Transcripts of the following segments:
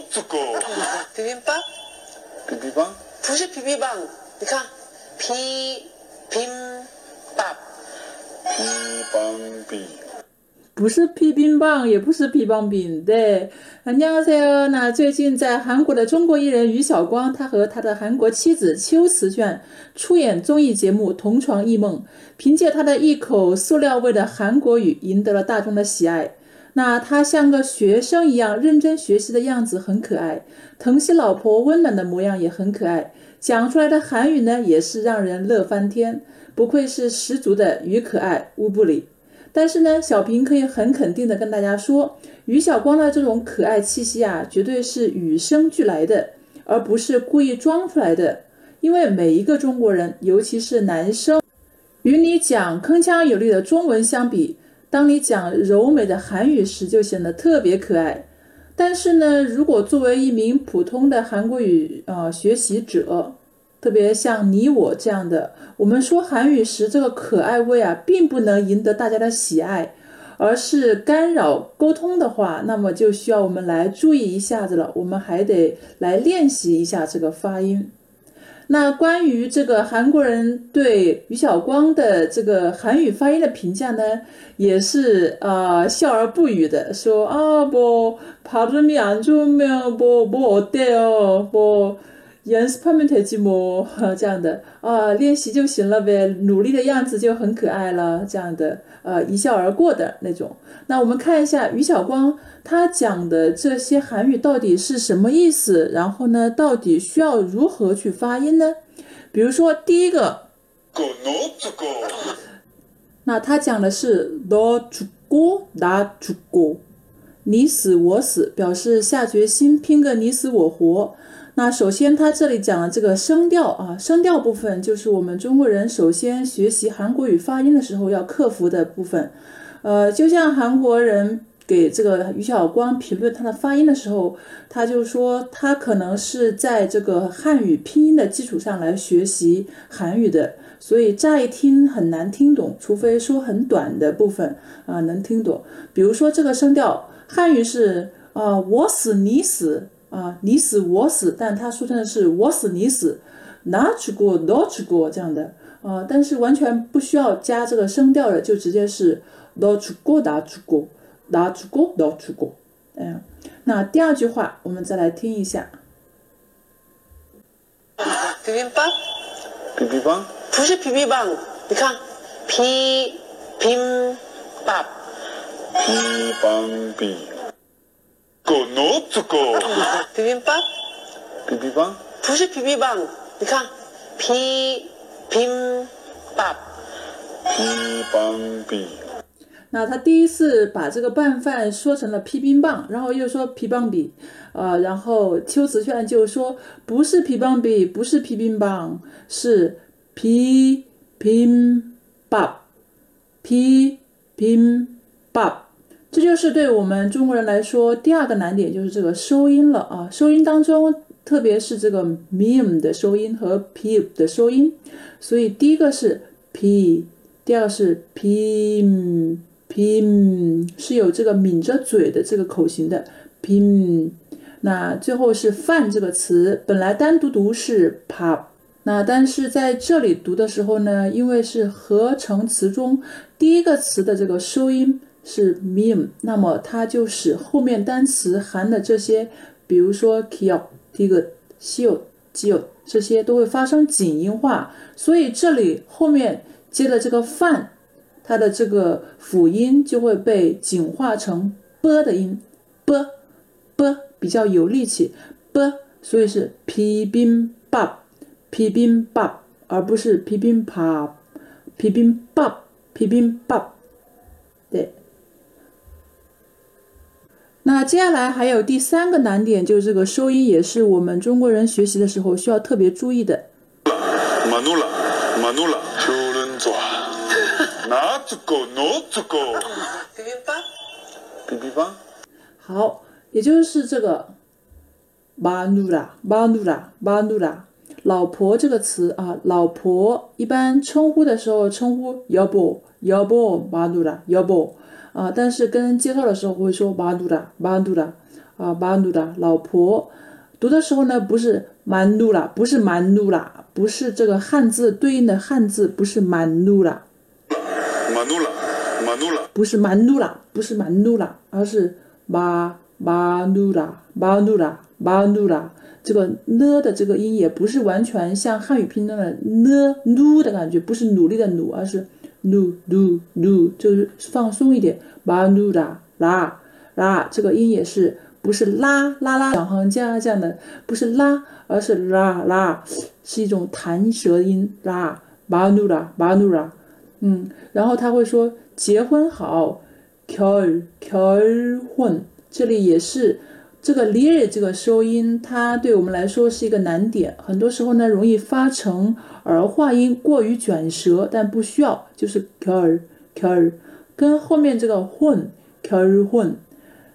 这个 비빔밥 比比棒，不是 비빔밥 你看 비 빔밥 比棒比，不是皮冰棒，也不是皮棒饼，对。안녕하세요。那最近在韩国的中国艺人于晓光，他和他的韩国妻子邱瓷炫出演综艺节目《同床异梦》，凭借他的一口塑料味的韩国语，赢得了大众的喜爱。 那他像个学生一样认真学习的样子很可爱，疼惜老婆温暖的模样也很可爱，讲出来的韩语呢也是让人乐翻天，不愧是十足的于可爱乌布里。但是呢，小平可以很肯定的跟大家说，于晓光的这种可爱气息啊，绝对是与生俱来的，而不是故意装出来的。因为每一个中国人，尤其是男生，与你讲铿锵有力的中文相比，当你讲柔美的韩语时，就显得特别可爱。但是呢，如果作为一名普通的韩国语呃学习者，特别像你我这样的，我们说韩语时，这个可爱味啊，并不能赢得大家的喜爱，而是干扰沟通的话，那么就需要我们来注意一下子了。我们还得来练习一下这个发音。那关于这个韩国人对于晓光的这个韩语发音的评价呢，也是啊、笑而不语的，说啊뭐발음이안좋으면뭐뭐어때요뭐 연습하면되지뭐这样的啊，练习就行了呗，努力的样子就很可爱了，这样的呃一笑而过的那种。那我们看一下于晓光他讲的这些韩语到底是什么意思，然后呢，到底需要如何去发音呢？比如说第一个，个喏这个，那他讲的是너죽고나죽고，你死我死，表示下决心拼个你死我活。 那首先他这里讲的这个声调啊，声调部分就是我们中国人首先学习韩国语发音的时候要克服的部分。呃，就像韩国人给这个于晓光评论他的发音的时候，他就说他可能是在这个汉语拼音的基础上来学习韩语的，所以乍一听很难听懂，除非说很短的部分啊、能听懂。比如说这个声调，汉语是啊、我死你死啊，你死我死，但他说成的是我死你死，哪去过哪去过这样的啊，但是完全不需要加这个声调的，就直接是哪去过哪去过哪去过哪去过，哎呀，那第二句话我们再来听一下。啊，皮皮棒，皮皮，不是皮皮棒，你看，皮皮棒，皮棒饼。Konotko。皮皮棒。皮皮棒。不是皮皮棒，你看，皮皮棒。皮棒皮。那他第一次把这个拌饭说成了皮冰棒，然后又说皮棒比，呃，然后秋瓷炫就说不是皮棒比，不是皮冰棒，是皮冰棒，皮冰棒。这就是对我们中国人来说第二个难点，就是这个收音了啊。收音当中，特别是这个 mim 的收音和 p 的收音，所以第一个是 p，第二个是 pim pim，是有这个抿着嘴的这个口型的 pim。那最后是饭这个词，本来单独读是 pop，那但是在这里读的时候呢，因为是合成词中第一个词的这个收音是 mim，那么它就使后面单词含的这些，比如说 kyo、tig、sio、gio 这些都会发生紧音化，所以这里后面接的这个饭，它的这个辅音就会被紧化成 b 的音，b b 比较有力气，b，所以是 p bin bab p bin bab，而不是 p bin pop p bin bab p bin bab，对。那接下来还有第三个难点，就是这个收音，也是我们中国人学习的时候需要特别注意的。马努拉，马努拉，球轮转，哪只狗，哪只狗，比比方，比比方，好，也就是这个马努拉，马努拉，马努拉。老婆这个词啊，老婆一般称呼的时候称呼姚波，姚波马努拉，姚波啊，但是跟介绍的时候会说马努拉，马努拉啊，马努拉老婆，读的时候呢不是马努拉，不是马努拉，不是这个汉字对应的汉字不是马努拉，马努拉，马努拉，不是马努拉，不是马努拉，而是马。马努拉，马努拉，马努拉。这个呢的这个音也不是完全像汉语拼音的呢努的感觉，不是努力的努，而是努努努，就是放松一点。马努拉拉拉，这个音也是不是拉拉拉小行家这样的，不是拉，而是拉拉，是一种弹舌音拉。马努拉马努拉，嗯，然后他会说结婚好，결결婚，这里也是。这个 lir 这个收音，它对我们来说是一个难点，很多时候呢容易发成儿化音，过于卷舌，但不需要，就是 ker ker，跟后面这个混 ker 混，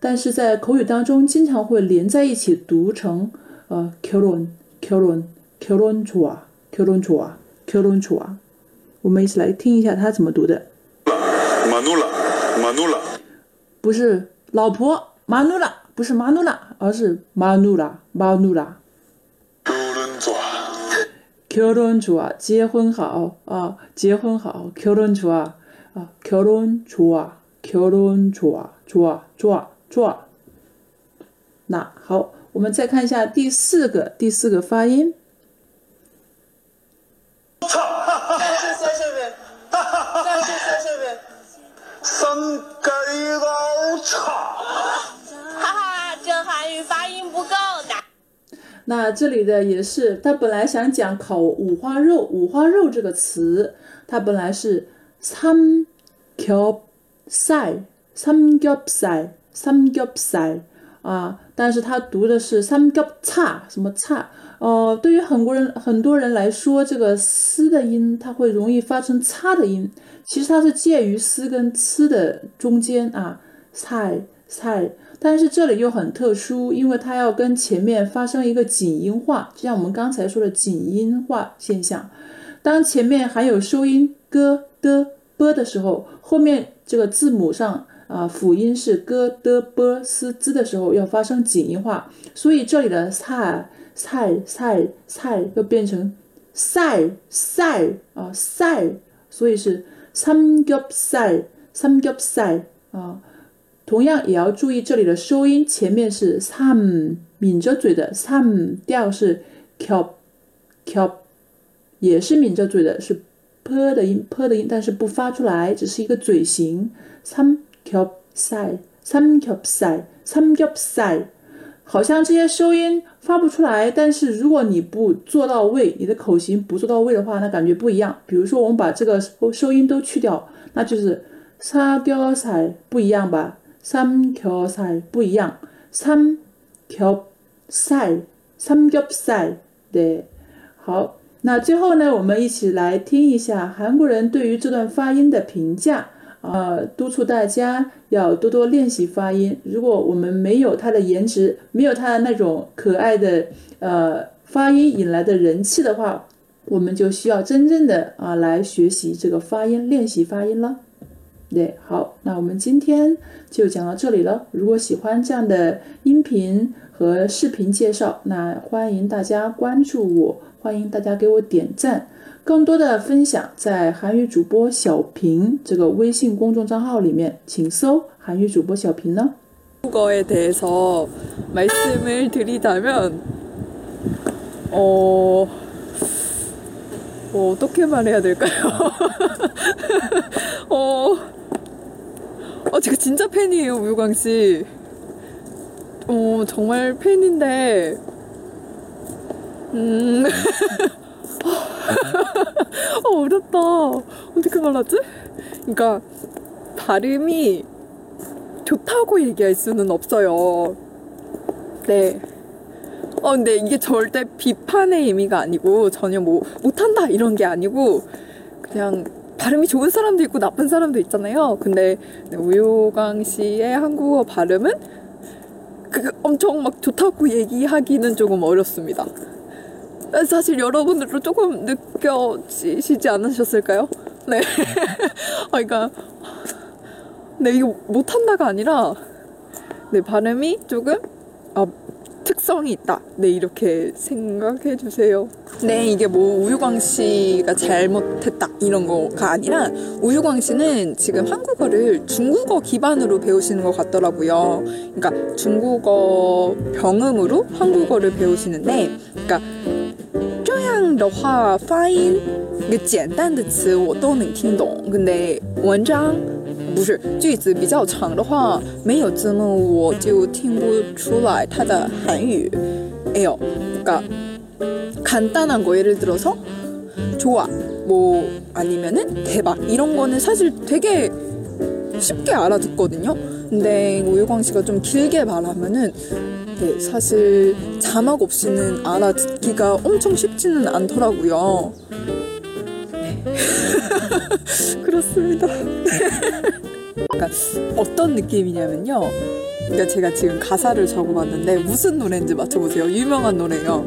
但是在口语当中经常会连在一起读成呃 kelon kelon kelon chua kelon chua kelon chua，我们一起来听一下他怎么读的。马努拉，马努拉，不是老婆马努拉。不是马努拉，而是马努拉，马努拉。결혼좋 아， 결혼좋 아， 结婚好啊，结婚好，결혼좋 아， 啊，결혼좋 아， 결혼좋 아， 좋 아， 좋 아， 좋 아。 那好，我们再看一下第四个，第四个发音。 那这里的也是，他本来想讲烤五花肉，五花肉这个词，它本来是삼겹살， 삼겹 살， 삼겹살啊，但是他读的是삼겹 차， 什么차？ 哦，对于很多人很多人来说，这个丝的音，它会容易发成차的音，其实它是介于丝跟츠的中间啊，살 살。 但是这里又很特殊，因为它要跟前面发生一个紧音化，就像我们刚才说的紧音化现象。当前面含有收音咯、的、啵的时候，后面这个字母上啊辅音是咯、的、啵、嘶、滋的时候，要发生紧音化。所以这里的菜菜菜菜要变成赛赛啊赛，所以是三겹 살， 三겹살啊。同样也要注意这里的收音，前面是 some 抿着嘴的 some 调是 kop kop，也是抿着嘴的，是 p 的音 p 的音，但是不发出来，只是一个嘴型 some kop sai some kop sai some kop sai，好像这些收音发不出来，但是如果你不做到位，你的口型不做到位的话，那感觉不一样。比如说我们把这个收音都去掉，那就是 sa kop sai 不一样吧？三겹살不一样，三겹살三겹살对，好，那最后呢，我们一起来听一下韩国人对于这段发音的评价啊，督促大家要多多练习发音。如果我们没有他的颜值，没有他的那种可爱的呃发音引来的人气的话，我们就需要真正的啊来学习这个发音，练习发音了。 对，好，那我们今天就讲到这里了。如果喜欢这样的音频和视频介绍，那欢迎大家关注我，欢迎大家给我点赞。更多的分享在韩语主播小平这个微信公众账号里面，请搜韩语主播小平呢。한국어에대해서말씀을드리자면어어떻게말해야될까요 어, 제가 진짜 팬이에요, 우유광 씨. 어, 정말 팬인데, 음, 어, 어렵다. 어떻게 말하지? 그러니까, 발음이 좋다고 얘기할 수는 없어요. 네. 어, 근데 이게 절대 비판의 의미가 아니고, 전혀 뭐, 못한다, 이런 게 아니고, 그냥, 발음이 좋은 사람도 있고 나쁜 사람도 있잖아요. 근데 우효강 씨의 한국어 발음은 그 엄청 막 좋다고 얘기하기는 조금 어렵습니다. 사실 여러분들도 조금 느껴지시지 않으셨을까요? 네. 그러니까 네 이거 못한다가 아니라 네 발음이 조금 아, 특성이 있다. 네, 이렇게 생각해 주세요. 네, 이게 뭐 우유광 씨가 잘못했다 이런 거가 아니라 우유광 씨는 지금 한국어를 중국어 기반으로 배우시는 것 같더라고요. 그러니까 중국어 병음으로 한국어를 배우시는데, 그러니까 这样的话发音一个简单的词我都能听懂，근데文章不是句子比较长的话，没有字幕我就听不出来它的韩语。哎呦，그러니까 간단한 거 예를 들어서 좋아 뭐 아니면은 대박 이런 거는 사실 되게 쉽게 알아듣거든요. 근데 우유광 씨가 좀 길게 말하면은 네, 사실 자막 없이는 알아듣기가 엄청 쉽지는 않더라고요. 네. 그렇습니다. 약간 어떤 느낌이냐면요. 그러니까 제가 지금 가사를 적어봤는데 무슨 노래인지 맞춰보세요. 유명한 노래요.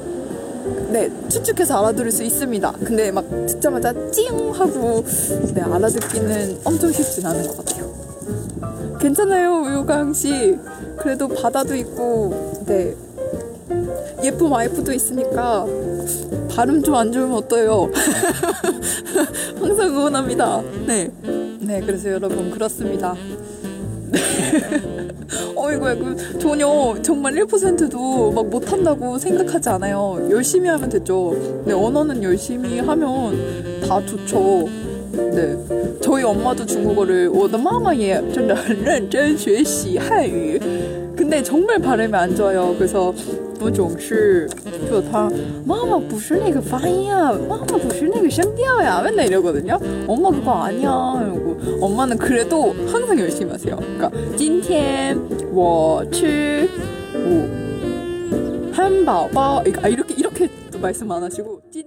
네, 추측해서 알아들을 수 있습니다. 근데 막 듣자마자 찡 하고 네, 알아듣기는 엄청 쉽진 않은 것 같아요. 괜찮아요, 우유강 씨. 그래도 바다도 있고, 네. 예쁜 와이프도 있으니까 발음 좀 안 좋으면 어때요? 항상 응원합니다. 네. 네, 그래서 여러분, 그렇습니다. 어이구, 그 전혀 정말 1%도 막 못한다고 생각하지 않아요. 열심히 하면 됐죠. 네, 언어는 열심히 하면 다 좋죠. 네, 저희 엄마도 중국어를 我的妈妈也真的很认真学习汉语. 근데 정말 발음이 안 좋아요. 그래서 我总是就他妈妈不是那个发音啊，妈妈不是那个声调呀， 맨날 이러거든요. 엄마 그거 아니야. 이러고 엄마는 그래도 항상 열심히 하세요. 그러니까 今天我吃뭐汉堡包아 이렇게 이렇게 또 말씀 안 하시고 찐